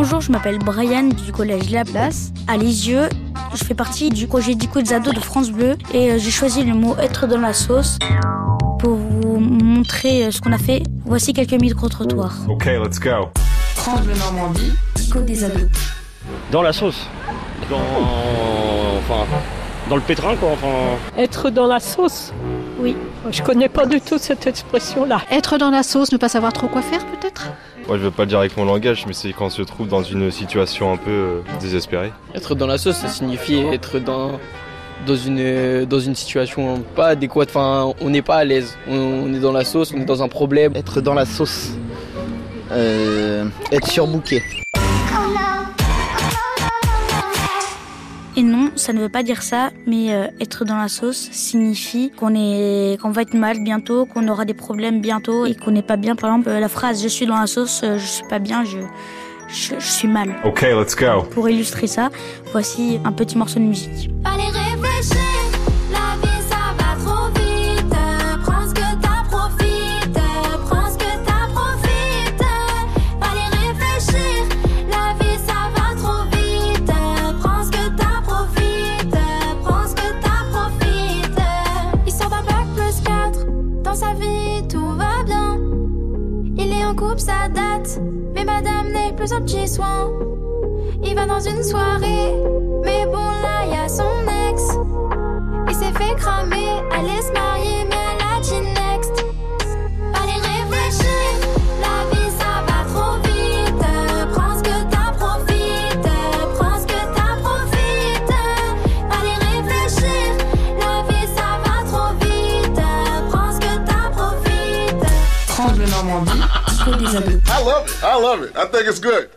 Bonjour, je m'appelle Brian du collège La Place à Lisieux. Je fais partie du projet Dico des ados de France Bleu et euh, j'ai choisi le mot être dans la sauce pour vous montrer euh, ce qu'on a fait. Voici quelques micro-trottoirs. Ok, let's go. France Bleu Normandie, Dico des ados. Dans la sauce. Dans. Enfin. Dans le pétrin, quoi. Enfin. Être dans la sauce Oui. Je connais pas du tout cette expression-là. Être dans la sauce, ne pas savoir trop quoi faire peut-être? Moi, je veux pas le dire avec mon langage, mais c'est quand on se trouve dans une situation un peu euh, désespérée. Être dans la sauce, ça signifie être dans, dans, une, dans une situation pas adéquate. Enfin, on n'est pas à l'aise. On, on est dans la sauce, on est dans un problème. Être dans la sauce. Euh, être surbooké. Et non, ça ne veut pas dire ça, mais euh, être dans la sauce signifie qu'on est, qu'on va être mal bientôt, qu'on aura des problèmes bientôt et qu'on n'est pas bien. Par exemple, euh, la phrase "je suis dans la sauce", euh, je suis pas bien, je, je, je suis mal. Ok, let's go. Pour illustrer ça, voici un petit morceau de musique. Couple, ça date. Mais madame n'est plus un petit soin. Il va dans une soirée, mais bon là on my beat. I love it. I love it. I think it's good.